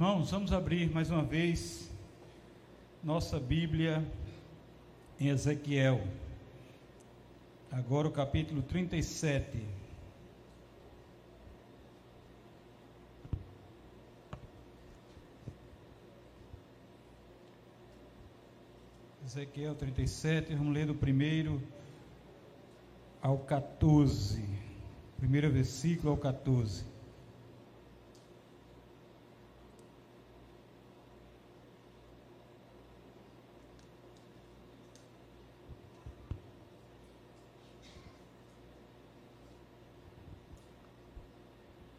Irmãos, vamos abrir mais uma vez nossa Bíblia em Ezequiel. Agora o capítulo 37. Ezequiel 37, vamos ler do primeiro ao 14. Primeiro versículo ao 14.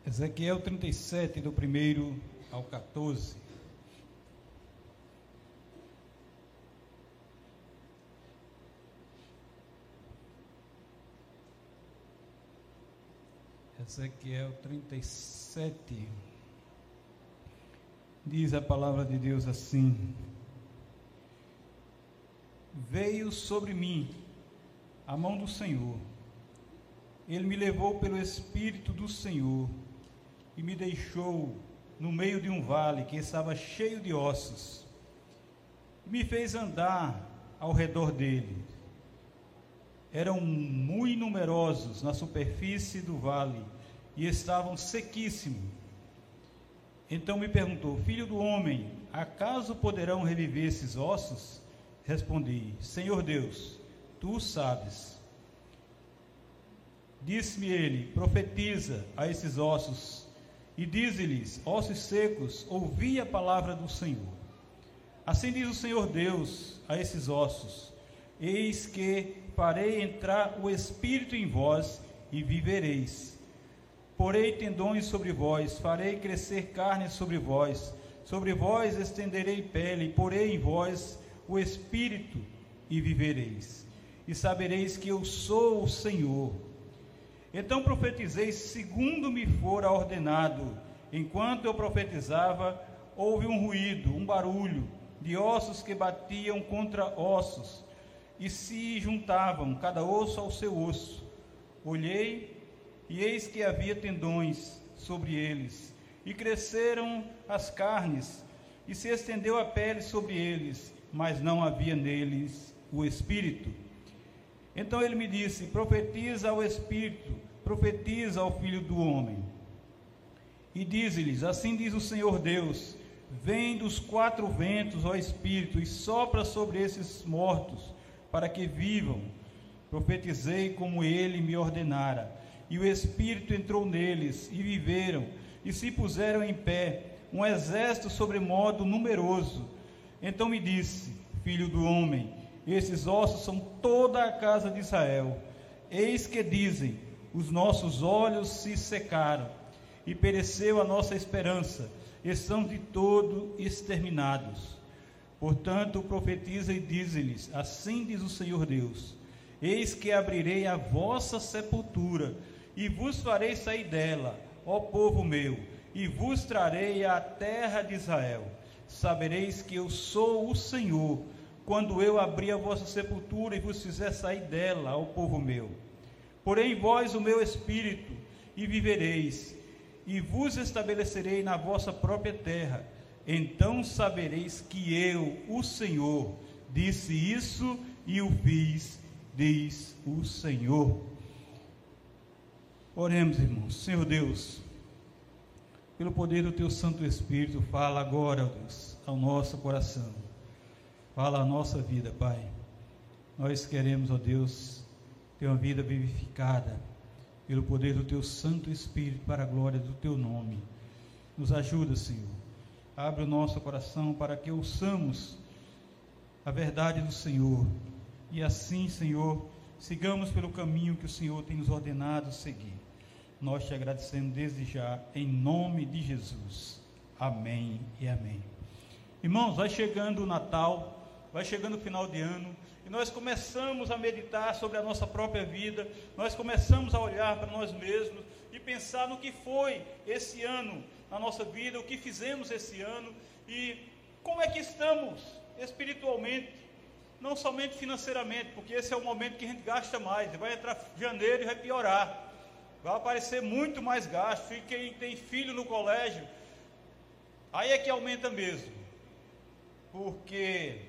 Ezequiel 37, do 1 ao 14. Ezequiel 37. Diz a palavra de Deus assim: Veio sobre mim a mão do Senhor. Ele me levou pelo Espírito do Senhor e me deixou no meio de um vale que estava cheio de ossos. E me fez andar ao redor dele. Eram muito numerosos na superfície do vale e estavam sequíssimos. Então me perguntou: Filho do homem, acaso poderão reviver esses ossos? Respondi: Senhor Deus, tu sabes. Disse-me ele: Profetiza a esses ossos e dize-lhes: Ossos secos, ouvi a palavra do Senhor. Assim diz o Senhor Deus a esses ossos: Eis que farei entrar o espírito em vós e vivereis. Porei tendões sobre vós, farei crescer carne sobre vós, sobre vós estenderei pele, porei em vós o espírito e vivereis. E sabereis que eu sou o Senhor então profetizei segundo me fora ordenado. Enquanto eu profetizava, houve um ruído, um barulho de ossos que batiam contra ossos e se juntavam, cada osso ao seu osso. Olhei e eis que havia tendões sobre eles, e cresceram as carnes, e se estendeu a pele sobre eles, mas não havia neles o espírito. Então ele me disse: Profetiza ao Espírito, profetiza ao Filho do Homem. E diz-lhes: Assim diz o Senhor Deus: Vem dos quatro ventos, ó Espírito, e sopra sobre esses mortos, para que vivam. Profetizei como ele me ordenara. E o Espírito entrou neles, e viveram, e se puseram em pé, um exército sobremodo numeroso. Então me disse: Filho do homem, esses ossos são toda a casa de Israel. Eis que dizem: os nossos olhos se secaram e pereceu a nossa esperança, e são de todo exterminados. Portanto, profetiza e diz-lhes: Assim diz o Senhor Deus: Eis que abrirei a vossa sepultura e vos farei sair dela, ó povo meu, e vos trarei à terra de Israel. Sabereis que eu sou o Senhor quando eu abrir a vossa sepultura e vos fizer sair dela, ao povo meu. Porém, vós o meu espírito, e vivereis, e vos estabelecerei na vossa própria terra. Então sabereis que eu, o Senhor, disse isso e o fiz, diz o Senhor. Oremos, irmãos. Senhor Deus, pelo poder do teu Santo Espírito, fala agora, Deus, ao nosso coração Fala a nossa vida, Pai. Nós queremos, ó Deus, ter uma vida vivificada pelo poder do Teu Santo Espírito para a glória do Teu nome. Nos ajuda, Senhor. Abre o nosso coração para que ouçamos a verdade do Senhor e assim, Senhor, sigamos pelo caminho que o Senhor tem nos ordenado seguir. Nós te agradecemos desde já, em nome de Jesus. Amém e amém. Irmãos, vai chegando o Natal vai chegando o final de ano e nós começamos a meditar sobre a nossa própria vida, nós começamos a olhar para nós mesmos e pensar no que foi esse ano na nossa vida, o que fizemos esse ano e como é que estamos espiritualmente, não somente financeiramente, porque esse é o momento que a gente gasta mais. Vai entrar janeiro e vai piorar. Vai aparecer muito mais gasto. E quem tem filho no colégio, aí é que aumenta mesmo. Porque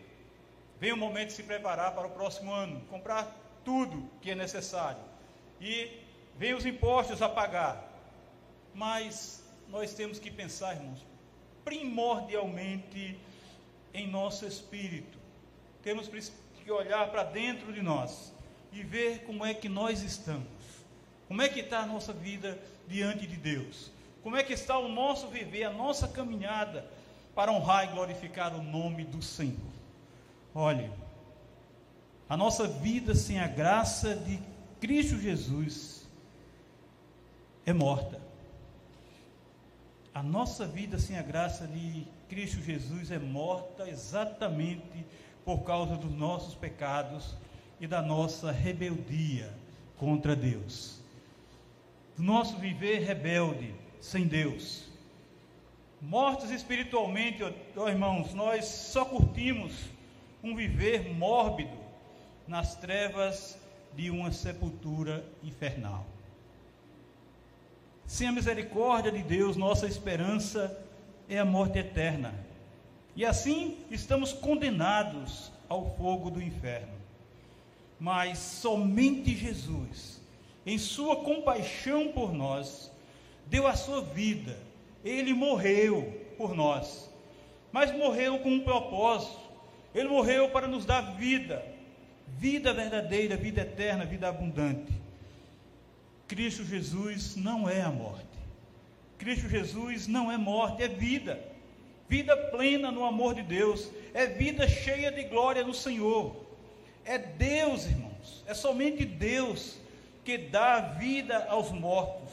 vem o momento de se preparar para o próximo ano, comprar tudo que é necessário. E vem os impostos a pagar. Mas nós temos que pensar, irmãos, primordialmente em nosso espírito. Temos que olhar para dentro de nós e ver como é que nós estamos. Como é que está a nossa vida diante de Deus? Como é que está o nosso viver, a nossa caminhada para honrar e glorificar o nome do Senhor? Olhe, a nossa vida sem a graça de Cristo Jesus é morta. A nossa vida sem a graça de Cristo Jesus é morta exatamente por causa dos nossos pecados e da nossa rebeldia contra Deus. Do nosso viver rebelde sem Deus. Mortos espiritualmente, ó, irmãos, nós só curtimos um viver mórbido nas trevas de uma sepultura infernal. Sem a misericórdia de Deus, nossa esperança é a morte eterna. E assim estamos condenados ao fogo do inferno. Mas somente Jesus, em sua compaixão por nós, deu a sua vida. Ele morreu por nós. Mas morreu com um propósito. Ele morreu para nos dar vida, vida verdadeira, vida eterna, vida abundante. Cristo Jesus não é a morte. Cristo Jesus não é morte, é vida. Vida plena no amor de Deus, é vida cheia de glória no Senhor. É Deus, irmãos, é somente Deus que dá vida aos mortos.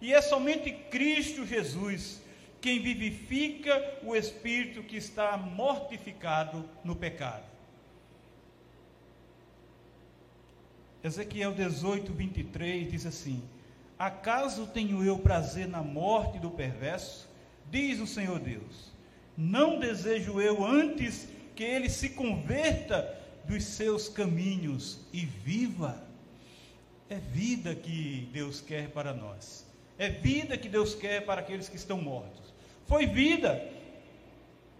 E é somente Cristo Jesus quem vivifica o espírito que está mortificado no pecado. Ezequiel 18, 23 diz assim: Acaso tenho eu prazer na morte do perverso? Diz o Senhor Deus: Não desejo eu antes que ele se converta dos seus caminhos e viva. É vida que Deus quer para nós. É vida que Deus quer para aqueles que estão mortos. Foi vida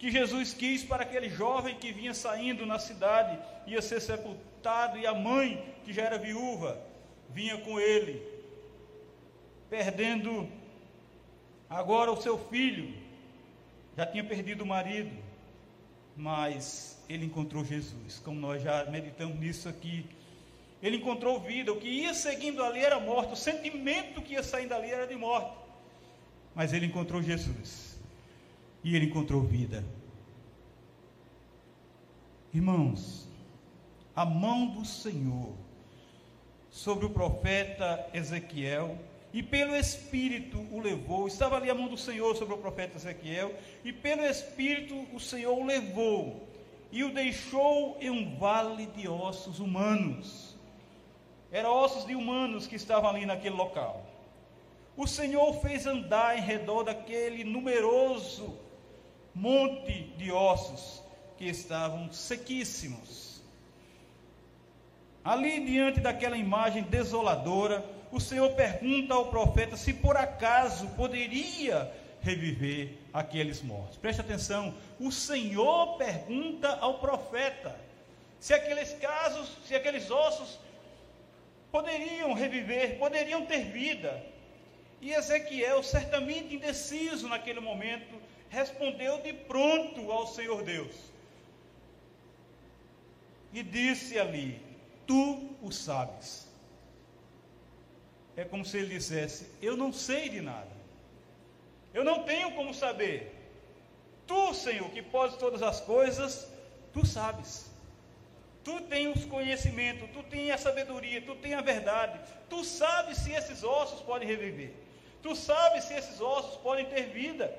que Jesus quis para aquele jovem que vinha saindo na cidade, ia ser sepultado, e a mãe que já era viúva, vinha com ele, perdendo agora o seu filho, já tinha perdido o marido, mas ele encontrou Jesus, como nós já meditamos nisso aqui. Ele encontrou vida, o que ia seguindo ali era morte, o sentimento que ia saindo ali era de morte. Mas ele encontrou Jesus. E ele encontrou vida. Irmãos, a mão do Senhor sobre o profeta Ezequiel, e pelo Espírito o levou. Estava ali a mão do Senhor sobre o profeta Ezequiel, e pelo Espírito o Senhor o levou e o deixou em um vale de ossos humanos. Eram ossos de humanos que estavam ali naquele local. O Senhor fez andar em redor daquele numeroso monte de ossos que estavam sequíssimos. Ali diante daquela imagem desoladora, o Senhor pergunta ao profeta se por acaso poderia reviver aqueles mortos. Preste atenção, o Senhor pergunta ao profeta se aqueles casos, se aqueles ossos poderiam reviver, poderiam ter vida. E Ezequiel, certamente indeciso naquele momento, respondeu de pronto ao Senhor Deus. E disse ali: tu o sabes. É como se ele dissesse: Eu não sei de nada. Eu não tenho como saber. Tu, Senhor, que podes todas as coisas, tu sabes. Tu tens os conhecimentos, tu tens a sabedoria, tu tens a verdade. Tu sabes se esses ossos podem reviver. Tu sabes se esses ossos podem ter vida.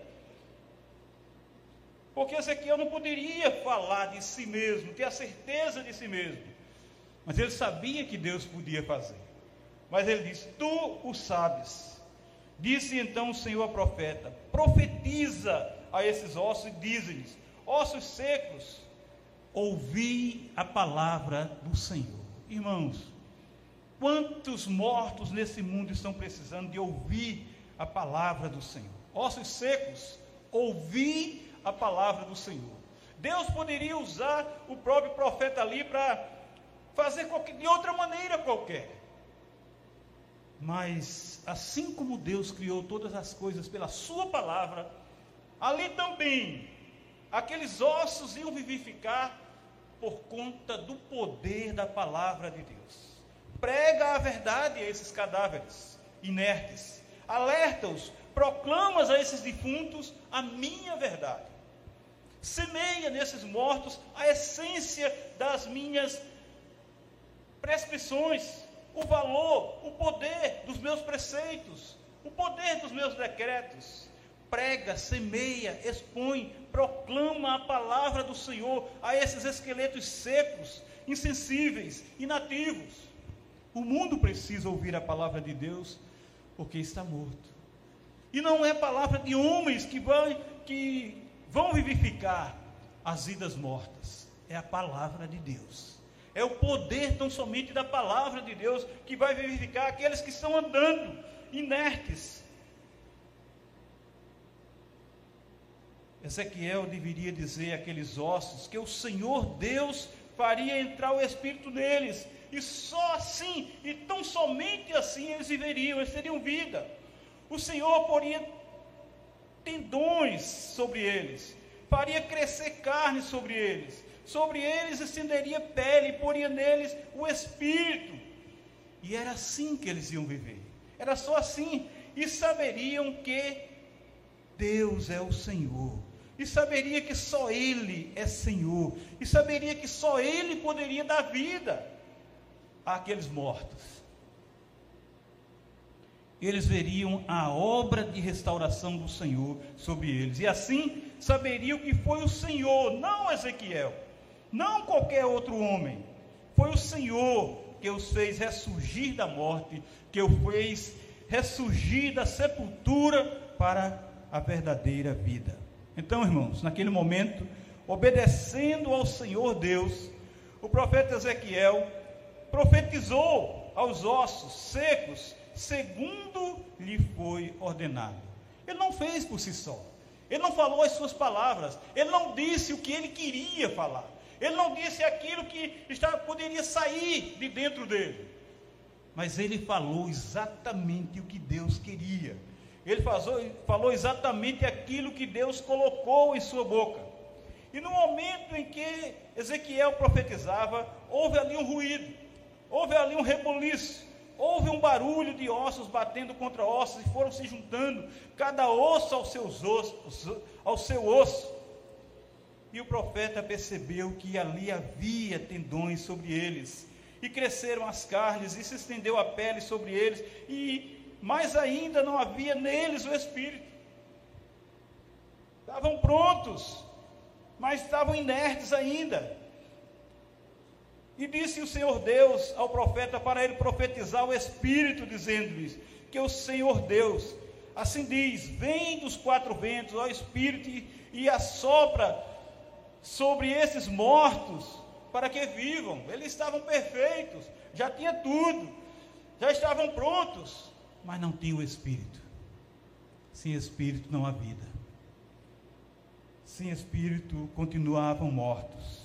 Porque Ezequiel não poderia falar de si mesmo, ter a certeza de si mesmo. Mas ele sabia que Deus podia fazer. Mas ele disse: Tu o sabes. Disse então o Senhor ao profeta: Profetiza a esses ossos e diz-lhes: Ossos secos, ouvi a palavra do Senhor. Irmãos, quantos mortos nesse mundo estão precisando de ouvir a palavra do Senhor? Ossos secos, ouvi a palavra do Senhor. Deus poderia usar o próprio profeta ali para fazer qualquer, de outra maneira qualquer. Mas assim como Deus criou todas as coisas pela sua palavra, ali também aqueles ossos iam vivificar por conta do poder da palavra de Deus. Prega a verdade a esses cadáveres inertes, alerta-os, proclamas a esses defuntos a minha verdade. Semeia nesses mortos a essência das minhas prescrições, o valor, o poder dos meus preceitos, o poder dos meus decretos. Prega, semeia, expõe, proclama a palavra do Senhor a esses esqueletos secos, insensíveis, inativos. O mundo precisa ouvir a palavra de Deus porque está morto. E não é palavra de homens que vão, que vão vivificar as vidas mortas. É a palavra de Deus. É o poder tão somente da palavra de Deus que vai vivificar aqueles que estão andando inertes. Ezequiel deveria dizer àqueles ossos que o Senhor Deus faria entrar o Espírito neles, e só assim, e tão somente assim eles viveriam, eles teriam vida. O Senhor poria tendões sobre eles, faria crescer carne sobre eles, sobre eles estenderia pele, poria neles o espírito. E era assim que eles iam viver. Era só assim. E saberiam que Deus é o Senhor. E saberia que só Ele é Senhor. E saberia que só Ele poderia dar vida àqueles mortos. Eles veriam a obra de restauração do Senhor sobre eles. E assim saberiam que foi o Senhor, não Ezequiel, não qualquer outro homem. Foi o Senhor que os fez ressurgir da morte, que os fez ressurgir da sepultura para a verdadeira vida. Então, irmãos, naquele momento, obedecendo ao Senhor Deus, o profeta Ezequiel profetizou aos ossos secos, segundo lhe foi ordenado. Ele não fez por si só. Ele não falou as suas palavras. Ele não disse o que ele queria falar. Ele não disse aquilo que estava, poderia sair de dentro dele. Mas ele falou exatamente o que Deus queria. Ele falou exatamente aquilo que Deus colocou em sua boca. E no momento em que Ezequiel profetizava, houve ali um ruído, houve ali um reboliço, houve um barulho de ossos batendo contra ossos e foram se juntando, cada osso aos seus ossos, ao seu osso. E o profeta percebeu que ali havia tendões sobre eles, e cresceram as carnes, e se estendeu a pele sobre eles, e mais ainda não havia neles o espírito. Estavam prontos, mas estavam inertes ainda. E disse o Senhor Deus ao profeta para ele profetizar o Espírito, dizendo-lhes que o Senhor Deus, assim diz: Vem dos quatro ventos, ó Espírito, e assopra sobre esses mortos para que vivam. Eles estavam perfeitos, já tinha tudo, já estavam prontos, mas não tinham o espírito. Sem espírito não há vida. Sem espírito continuavam mortos.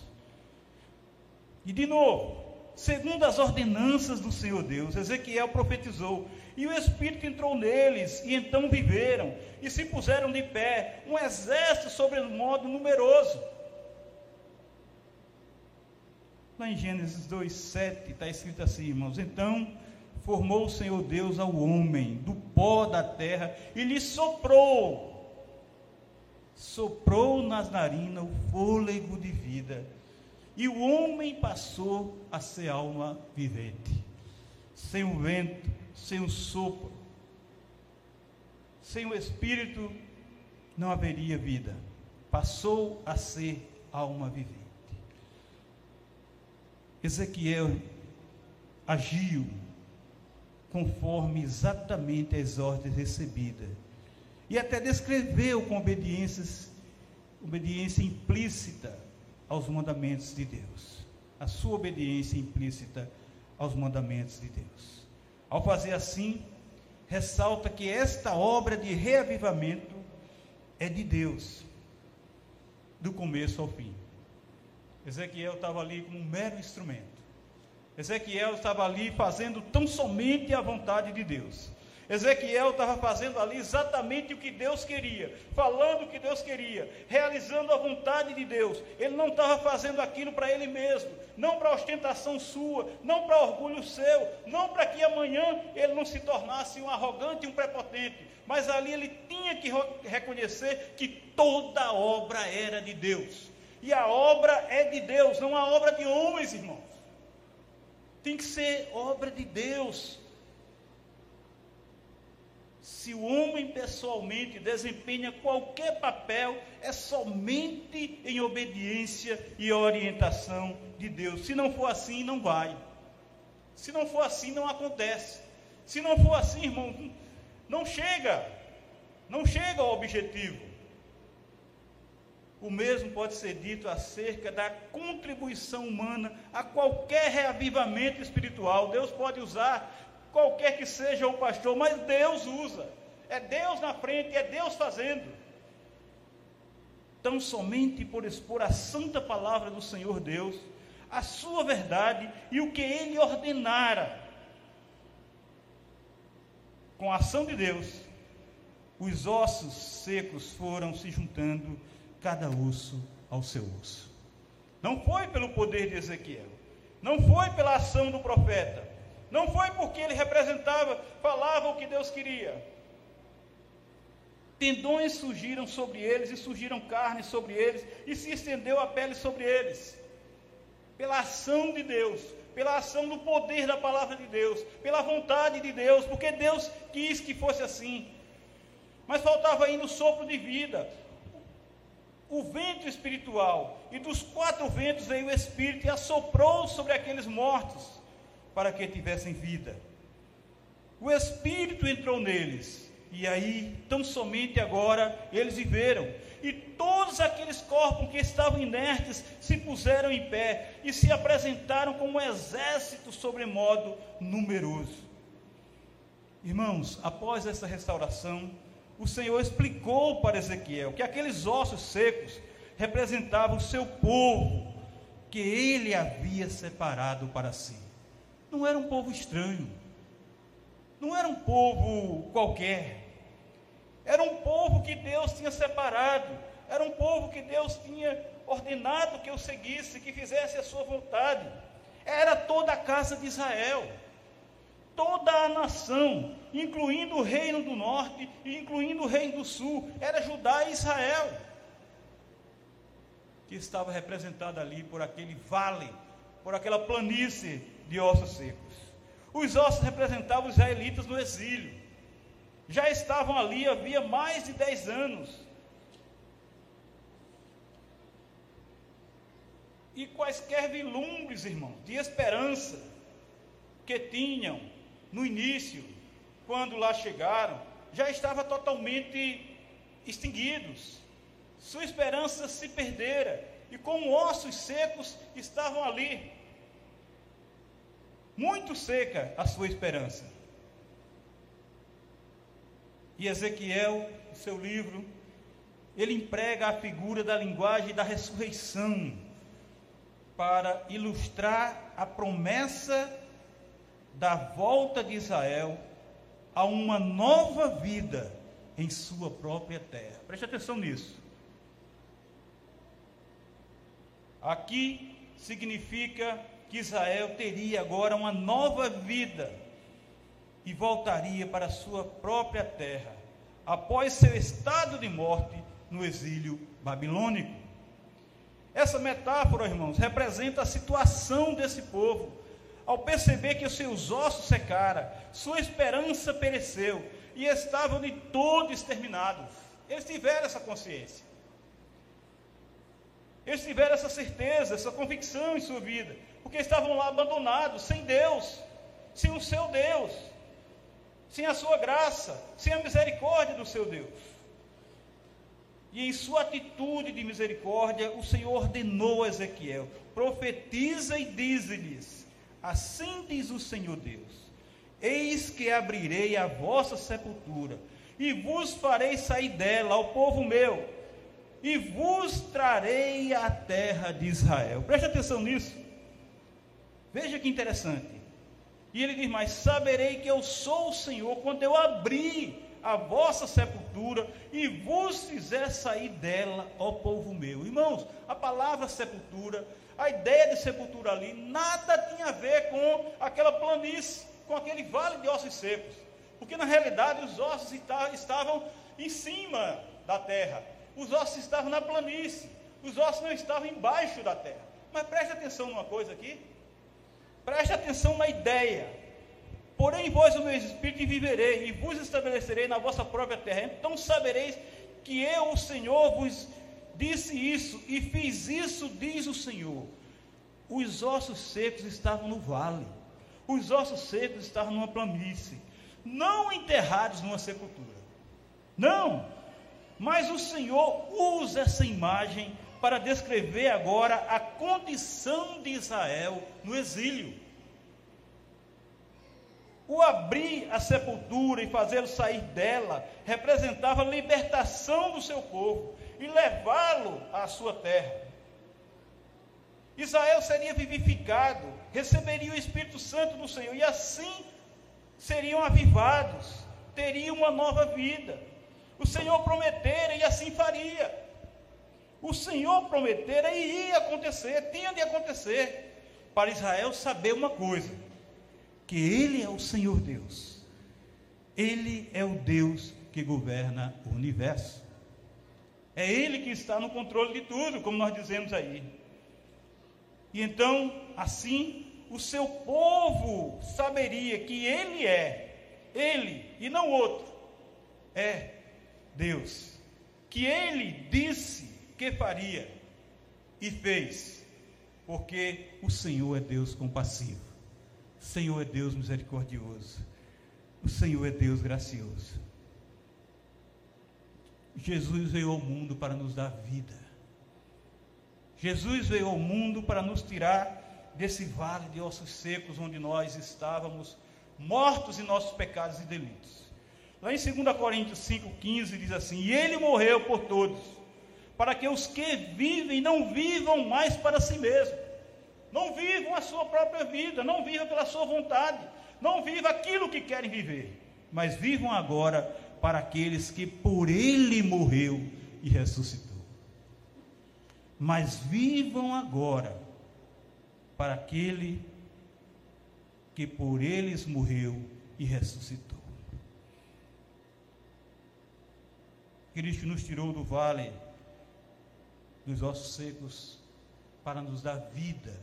E de novo, segundo as ordenanças do Senhor Deus, Ezequiel profetizou, e o Espírito entrou neles, e então viveram, e se puseram de pé, um exército sobre modo numeroso. Lá em Gênesis 2,7 está escrito assim, irmãos: Então formou o Senhor Deus ao homem do pó da terra e lhe soprou, soprou nas narinas o fôlego de vida, e o homem passou a ser alma vivente. Sem o vento, sem o sopro, sem o espírito, não haveria vida. Passou a ser alma vivente. Ezequiel agiu conforme exatamente as ordens recebidas. E até descreveu com obediências, obediência implícita aos mandamentos de Deus. A sua obediência implícita aos mandamentos de Deus. Ao fazer assim, ressalta que esta obra de reavivamento é de Deus, do começo ao fim. Ezequiel estava ali como um mero instrumento. Ezequiel estava ali fazendo tão somente a vontade de Deus. Ezequiel estava fazendo ali exatamente o que Deus queria, falando o que Deus queria, realizando a vontade de Deus. Ele não estava fazendo aquilo para ele mesmo, não para ostentação sua, não para orgulho seu, não para que amanhã ele não se tornasse um arrogante e um prepotente, mas ali ele tinha que reconhecer que toda obra era de Deus. E a obra é de Deus, não a obra de homens, irmãos. Tem que ser obra de Deus. Se o homem pessoalmente desempenha qualquer papel, é somente em obediência e orientação de Deus. Se não for assim, não vai. Se não for assim, não acontece. Se não for assim, irmão, não chega. Não chega ao objetivo. O mesmo pode ser dito acerca da contribuição humana a qualquer reavivamento espiritual. Deus pode usar qualquer que seja o pastor, mas Deus usa. É Deus na frente, é Deus fazendo. Tão somente por expor a santa palavra do Senhor Deus, a sua verdade e o que ele ordenara. Com a ação de Deus, os ossos secos foram se juntando cada osso ao seu osso. Não foi pelo poder de Ezequiel, não foi pela ação do profeta, não foi porque ele representava, falava o que Deus queria. Tendões surgiram sobre eles, e surgiram carnes sobre eles, e se estendeu a pele sobre eles. Pela ação de Deus, pela ação do poder da palavra de Deus, pela vontade de Deus, porque Deus quis que fosse assim. Mas faltava ainda o sopro de vida, o vento espiritual, e dos quatro ventos veio o Espírito e assoprou sobre aqueles mortos, para que tivessem vida. O Espírito entrou neles, e aí, tão somente agora, eles viveram. E todos aqueles corpos que estavam inertes se puseram em pé e se apresentaram como um exército sobremodo numeroso. Irmãos, após essa restauração, o Senhor explicou para Ezequiel que aqueles ossos secos representavam o seu povo, que ele havia separado para si. Não era um povo estranho, não era um povo qualquer, era um povo que Deus tinha separado, era um povo que Deus tinha ordenado que eu seguisse, que fizesse a sua vontade. Era toda a casa de Israel toda a nação, incluindo o reino do norte e incluindo o reino do sul, era Judá e Israel, que estava representada ali por aquele vale, por aquela planície de ossos secos. Os ossos representavam os israelitas no exílio. Já estavam ali havia mais de dez anos. E quaisquer vilumbres, irmão, de esperança que tinham no início, quando lá chegaram, já estava totalmente extinguidos. Sua esperança se perdera e como ossos secos estavam ali. Muito seca a sua esperança. E Ezequiel, no seu livro, ele emprega a figura da linguagem da ressurreição para ilustrar a promessa da volta de Israel a uma nova vida em sua própria terra. Preste atenção nisso. Aqui significa que Israel teria agora uma nova vida e voltaria para sua própria terra, após seu estado de morte no exílio babilônico. Essa metáfora, irmãos, representa a situação desse povo ao perceber que os seus ossos secaram, sua esperança pereceu e estavam de todo exterminados. Eles tiveram essa consciência. Eles tiveram essa certeza, essa convicção em sua vida, porque estavam lá abandonados, sem Deus, sem o seu Deus. sem a sua graça, sem a misericórdia do seu Deus. E em sua atitude de misericórdia, o Senhor ordenou a Ezequiel: profetiza e dize-lhes: Assim diz o Senhor Deus: Eis que abrirei a vossa sepultura, e vos farei sair dela, ao povo meu, e vos trarei a terra de Israel. Preste atenção nisso. Veja que interessante. E ele diz mais: Saberei que eu sou o Senhor quando eu abrir a vossa sepultura e vos fizer sair dela, ó povo meu. Irmãos, a palavra sepultura, a ideia de sepultura ali, nada tinha a ver com aquela planície, com aquele vale de ossos secos. Porque na realidade os ossos estavam em cima da terra, os ossos estavam na planície, os ossos não estavam embaixo da terra. Mas preste atenção numa coisa aqui, preste atenção na ideia. Porém, vós o meu espírito viverei, e vos estabelecerei na vossa própria terra. Então sabereis que eu, o Senhor, vos disse isso e fiz isso, diz o Senhor. Os ossos secos estavam no vale, os ossos secos estavam numa planície, não enterrados numa sepultura. Não, mas o Senhor usa essa imagem para descrever agora a condição de Israel no exílio. O abrir a sepultura e fazê-lo sair dela representava a libertação do seu povo e levá-lo à sua terra. Israel seria vivificado, receberia o Espírito Santo do Senhor e assim seriam avivados, teriam uma nova vida. O Senhor prometera e assim faria. O Senhor prometera e ia acontecer, tinha de acontecer. Para Israel saber uma coisa: que Ele é o Senhor Deus. Ele é o Deus que governa o universo. É Ele que está no controle de tudo, como nós dizemos aí. E então, assim, o seu povo saberia que Ele é, Ele e não outro, é Deus. Que Ele disse que faria e fez, porque o Senhor é Deus compassivo. O Senhor é Deus misericordioso. O Senhor é Deus gracioso. Jesus veio ao mundo para nos dar vida. Jesus veio ao mundo para nos tirar desse vale de ossos secos onde nós estávamos mortos em nossos pecados e delitos. Lá em 2 Coríntios 5,15 diz assim: E ele morreu por todos, para que os que vivem não vivam mais para si mesmos não vivam a sua própria vida, não vivam pela sua vontade, não vivam aquilo que querem viver, mas vivam agora para aqueles que por Ele morreu e ressuscitou. Mas vivam agora para aquele que por eles morreu e ressuscitou. Cristo nos tirou do vale dos ossos secos para nos dar vida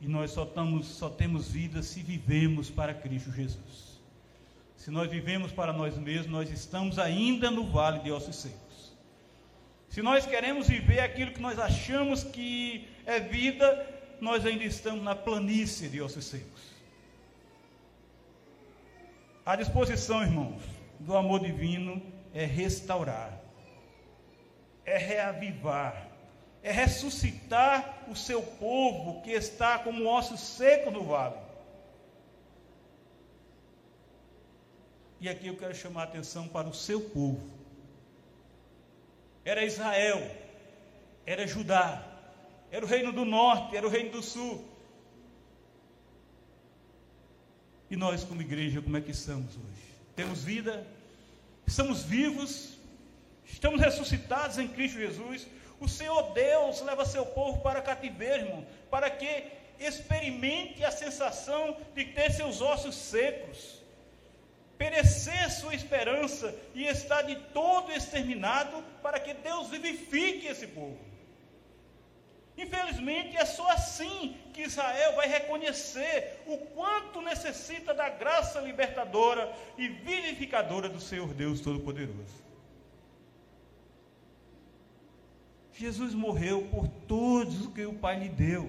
e nós só, estamos, só temos vida se vivemos para Cristo Jesus. Se nós vivemos para nós mesmos, nós estamos ainda no vale de ossos secos. Se nós queremos viver aquilo que nós achamos que é vida, nós ainda estamos na planície de ossos secos. A disposição, irmãos, do amor divino é restaurar, é reavivar, é ressuscitar o seu povo que está como osso seco no vale. E aqui eu quero chamar a atenção para o seu povo. Era Israel, era Judá, era o reino do norte, era o reino do sul. E nós, como igreja, como é que estamos hoje? Temos vida, estamos vivos, estamos ressuscitados em Cristo Jesus, o Senhor Deus leva seu povo para cativeiro, irmão, para que experimente a sensação de ter seus ossos secos, perecer sua esperança e estar de todo exterminado, para que Deus vivifique esse povo. Infelizmente, é só assim que Israel vai reconhecer o quanto necessita da graça libertadora e vivificadora do Senhor Deus Todo-Poderoso. Jesus morreu por todos o que o Pai lhe deu.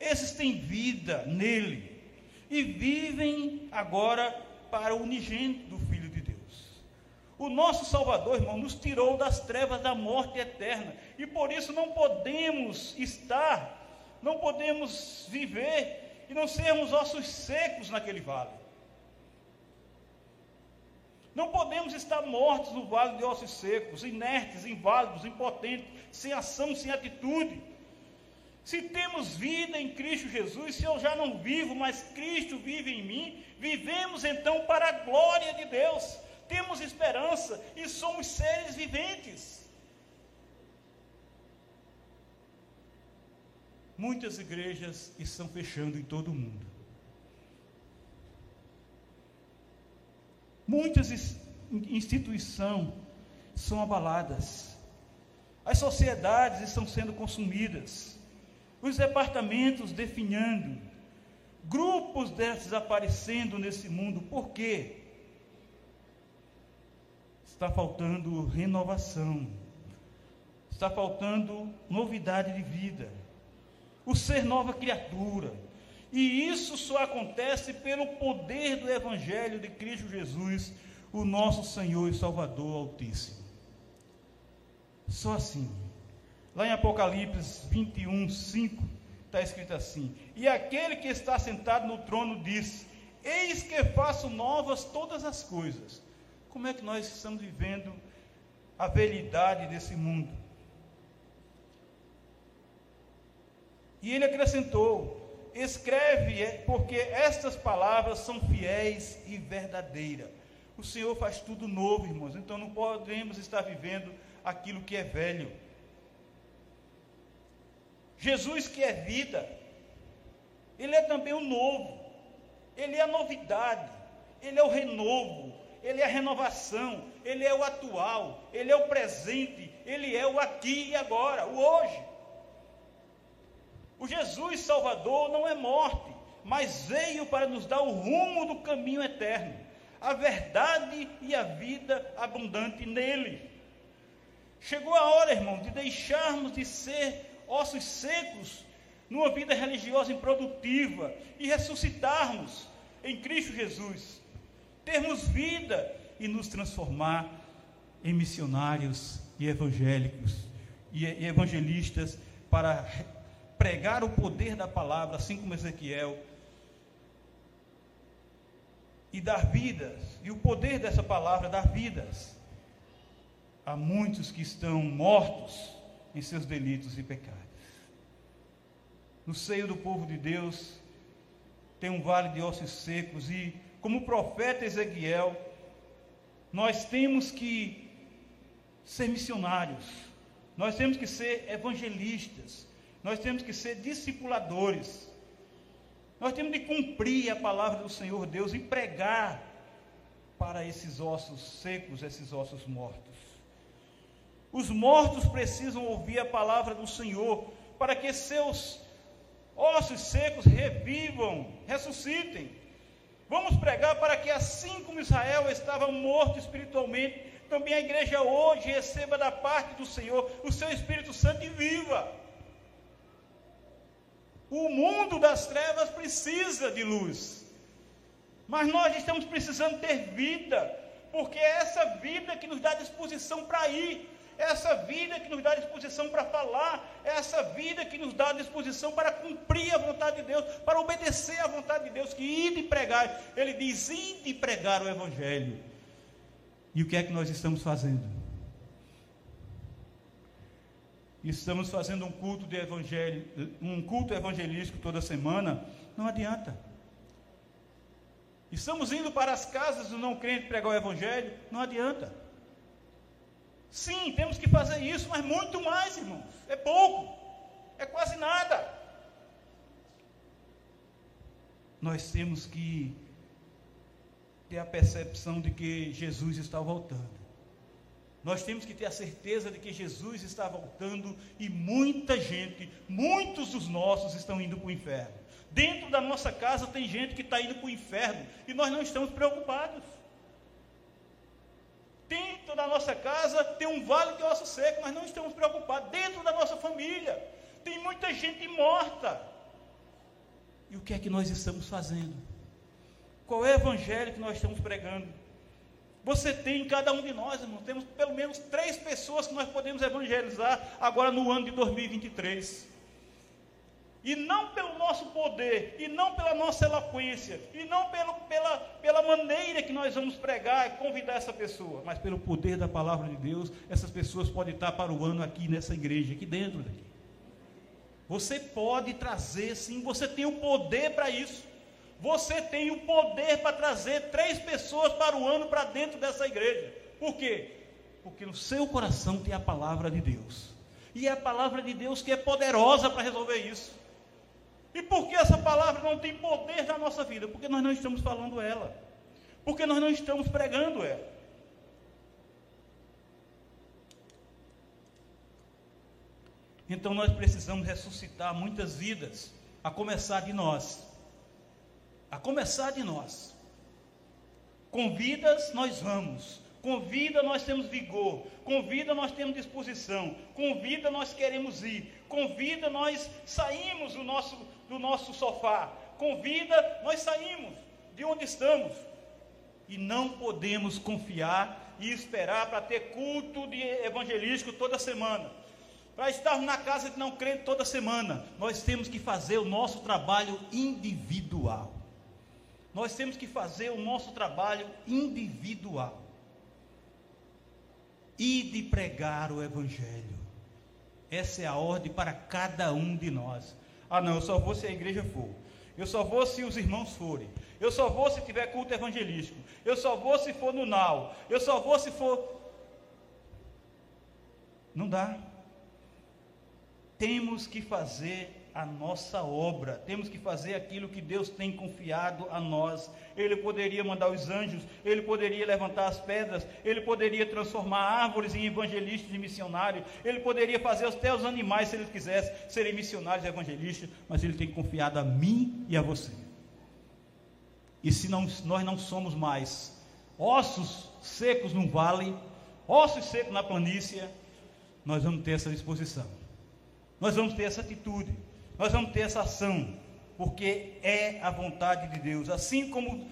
Esses têm vida nele e vivem agora para o unigênito do Filho de Deus. O nosso Salvador, irmão, nos tirou das trevas da morte eterna. E por isso não podemos estar, não podemos viver e não sermos ossos secos naquele vale. Não podemos estar mortos no vale de ossos secos, inertes, inválidos, impotentes, sem ação, sem atitude. Se temos vida em Cristo Jesus, se eu já não vivo, mas Cristo vive em mim, vivemos então para a glória de Deus temos esperança e somos seres viventes. Muitas igrejas estão fechando em todo o mundo. Muitas instituições são abaladas. As sociedades estão sendo consumidas. Os departamentos definhando. Grupos desaparecendo nesse mundo. Por quê? está faltando renovação, está faltando novidade de vida, o ser nova criatura. E isso só acontece pelo poder do Evangelho de Cristo Jesus, o nosso Senhor e Salvador Altíssimo. Só assim. Lá em Apocalipse 21, 5, está escrito assim: E aquele que está sentado no trono disse: Eis que faço novas todas as coisas. Como é que nós estamos vivendo a velhidade desse mundo? E ele acrescentou: escreve, é, porque estas palavras são fiéis e verdadeiras. O Senhor faz tudo novo, irmãos, então não podemos estar vivendo aquilo que é velho. Jesus, que é vida, Ele é também o novo, Ele é a novidade, Ele é o renovo, ele é a renovação, Ele é o atual, Ele é o presente, Ele é o aqui e agora, o hoje. O Jesus Salvador não é morte, mas veio para nos dar o rumo do caminho eterno, a verdade e a vida abundante nele. Chegou a hora, irmão, de deixarmos de ser ossos secos numa vida religiosa improdutiva e ressuscitarmos em Cristo Jesus. Termos vida e nos transformar em missionários e evangélicos e evangelistas para pregar o poder da palavra, assim como Ezequiel, e dar vidas, e o poder dessa palavra dar vidas a muitos que estão mortos em seus delitos e pecados. No seio do povo de Deus tem um vale de ossos secos e como o profeta Ezequiel, nós temos que ser missionários, nós temos que ser evangelistas, nós temos que ser discipuladores, nós temos de cumprir a palavra do Senhor Deus e pregar para esses ossos secos, esses ossos mortos. Os mortos precisam ouvir a palavra do Senhor para que seus ossos secos revivam, ressuscitem. Vamos pregar para que, assim como Israel estava morto espiritualmente, também a igreja hoje receba da parte do Senhor o seu Espírito Santo e viva. O mundo das trevas precisa de luz, mas nós estamos precisando ter vida, porque é essa vida que nos dá disposição para ir essa vida que nos dá disposição para falar, essa vida que nos dá disposição para cumprir a vontade de Deus, para obedecer à vontade de Deus, que ide pregar. Ele diz: ide pregar o Evangelho. E o que é que nós estamos fazendo? Estamos fazendo um culto de evangelho, um culto evangelístico toda semana, não adianta. Estamos indo para as casas do não crente pregar o evangelho, não adianta. Sim, temos que fazer isso, mas muito mais, irmãos. É pouco, é quase nada. Nós temos que ter a percepção de que Jesus está voltando. Nós temos que ter a certeza de que Jesus está voltando e muita gente, muitos dos nossos estão indo para o inferno. Dentro da nossa casa tem gente que está indo para o inferno e nós não estamos preocupados. Da nossa casa tem um vale de osso seco, mas não estamos preocupados. Dentro da nossa família tem muita gente morta. E o que é que nós estamos fazendo? Qual é o evangelho que nós estamos pregando? Você tem em cada um de nós, irmão, temos pelo menos três pessoas que nós podemos evangelizar agora no ano de 2023. E não pelo nosso poder, e não pela nossa eloquência, e não pelo, pela, pela maneira que nós vamos pregar e convidar essa pessoa, mas pelo poder da palavra de Deus, essas pessoas podem estar para o ano aqui nessa igreja, aqui dentro daqui. Você pode trazer, sim, você tem o poder para isso. Você tem o poder para trazer três pessoas para o ano para dentro dessa igreja. Por quê? Porque no seu coração tem a palavra de Deus. E é a palavra de Deus que é poderosa para resolver isso. E por que essa palavra não tem poder na nossa vida? Porque nós não estamos falando ela. Porque nós não estamos pregando ela. Então nós precisamos ressuscitar muitas vidas, a começar de nós a começar de nós. Com vidas nós vamos, com vida nós temos vigor, com vida nós temos disposição, com vida nós queremos ir, com vida nós saímos do nosso, do nosso sofá, com vida nós saímos de onde estamos. E não podemos confiar e esperar para ter culto de evangelístico toda semana. Para estarmos na casa de não crente toda semana, nós temos que fazer o nosso trabalho individual nós temos que fazer o nosso trabalho individual e de pregar o Evangelho. Essa é a ordem para cada um de nós. Ah, não, eu só vou se a igreja for. Eu só vou se os irmãos forem. Eu só vou se tiver culto evangelístico. Eu só vou se for no NAU. Eu só vou se for. Não dá. Temos que fazer a nossa obra, temos que fazer aquilo que Deus tem confiado a nós. Ele poderia mandar os anjos, ele poderia levantar as pedras, ele poderia transformar árvores em evangelistas e missionários, ele poderia fazer até os animais, se ele quisesse, serem missionários e evangelistas, mas ele tem confiado a mim e a você. E se não, nós não somos mais ossos secos no vale, ossos secos na planície, nós vamos ter essa disposição. Nós vamos ter essa atitude. Nós vamos ter essa ação, porque é a vontade de Deus. Assim como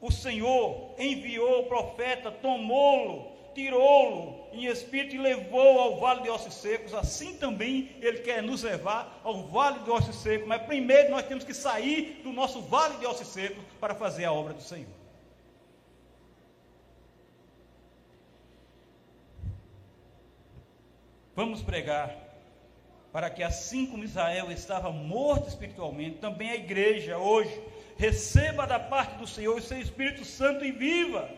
o Senhor enviou o profeta, tomou-lo, tirou-lo em espírito e levou ao vale de ossos secos, assim também Ele quer nos levar ao vale de ossos secos. Mas primeiro nós temos que sair do nosso vale de ossos secos para fazer a obra do Senhor. Vamos pregar para que assim como Israel estava morto espiritualmente, também a igreja hoje receba da parte do Senhor o seu Espírito Santo e viva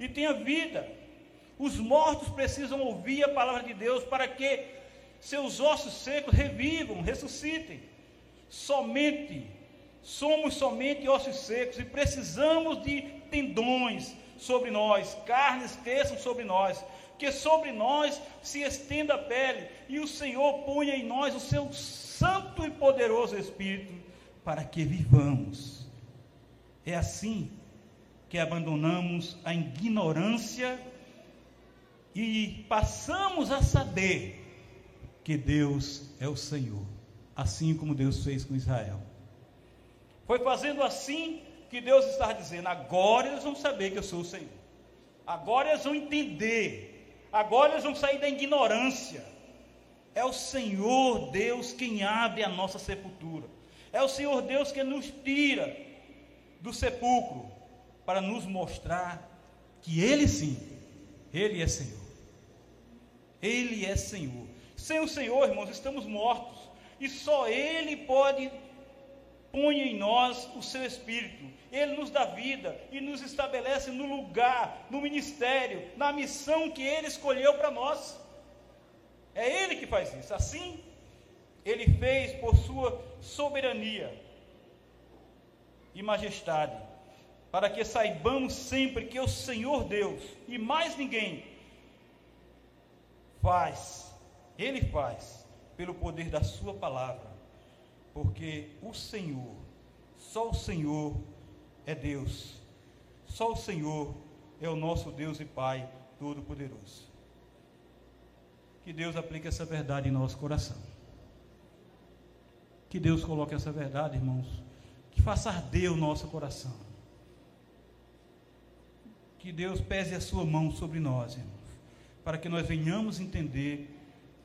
e tenha vida. Os mortos precisam ouvir a palavra de Deus para que seus ossos secos revivam, ressuscitem. Somente, somos somente ossos secos e precisamos de tendões sobre nós, carnes cresçam sobre nós, que sobre nós se estenda a pele e o Senhor ponha em nós o seu santo e poderoso Espírito para que vivamos. É assim que abandonamos a ignorância e passamos a saber que Deus é o Senhor, assim como Deus fez com Israel. Foi fazendo assim que Deus está dizendo: agora eles vão saber que eu sou o Senhor. Agora eles vão entender Agora eles vão sair da ignorância. É o Senhor Deus quem abre a nossa sepultura. É o Senhor Deus que nos tira do sepulcro para nos mostrar que Ele sim, Ele é Senhor. Ele é Senhor. Sem o Senhor, irmãos, estamos mortos. E só Ele pode pôr em nós o seu Espírito. Ele nos dá vida e nos estabelece no lugar, no ministério, na missão que Ele escolheu para nós. É Ele que faz isso. Assim, Ele fez por sua soberania e majestade, para que saibamos sempre que o Senhor Deus e mais ninguém faz, Ele faz, pelo poder da Sua palavra, porque o Senhor, só o Senhor é Deus. Só o Senhor é o nosso Deus e Pai Todo-Poderoso. Que Deus aplique essa verdade em nosso coração. Que Deus coloque essa verdade, irmãos, que faça arder o nosso coração. que Deus pese a sua mão sobre nós, irmãos, para que nós venhamos entender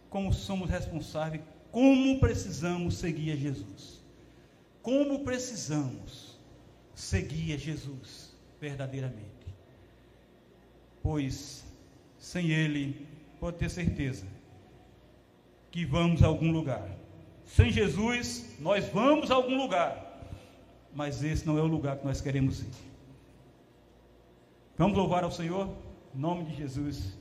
como somos responsáveis, como precisamos seguir a Jesus. Como precisamos seguir a Jesus verdadeiramente. Pois sem Ele, pode ter certeza que vamos a algum lugar. Sem Jesus, nós vamos a algum lugar, mas esse não é o lugar que nós queremos ir. Vamos louvar ao Senhor, em nome de Jesus.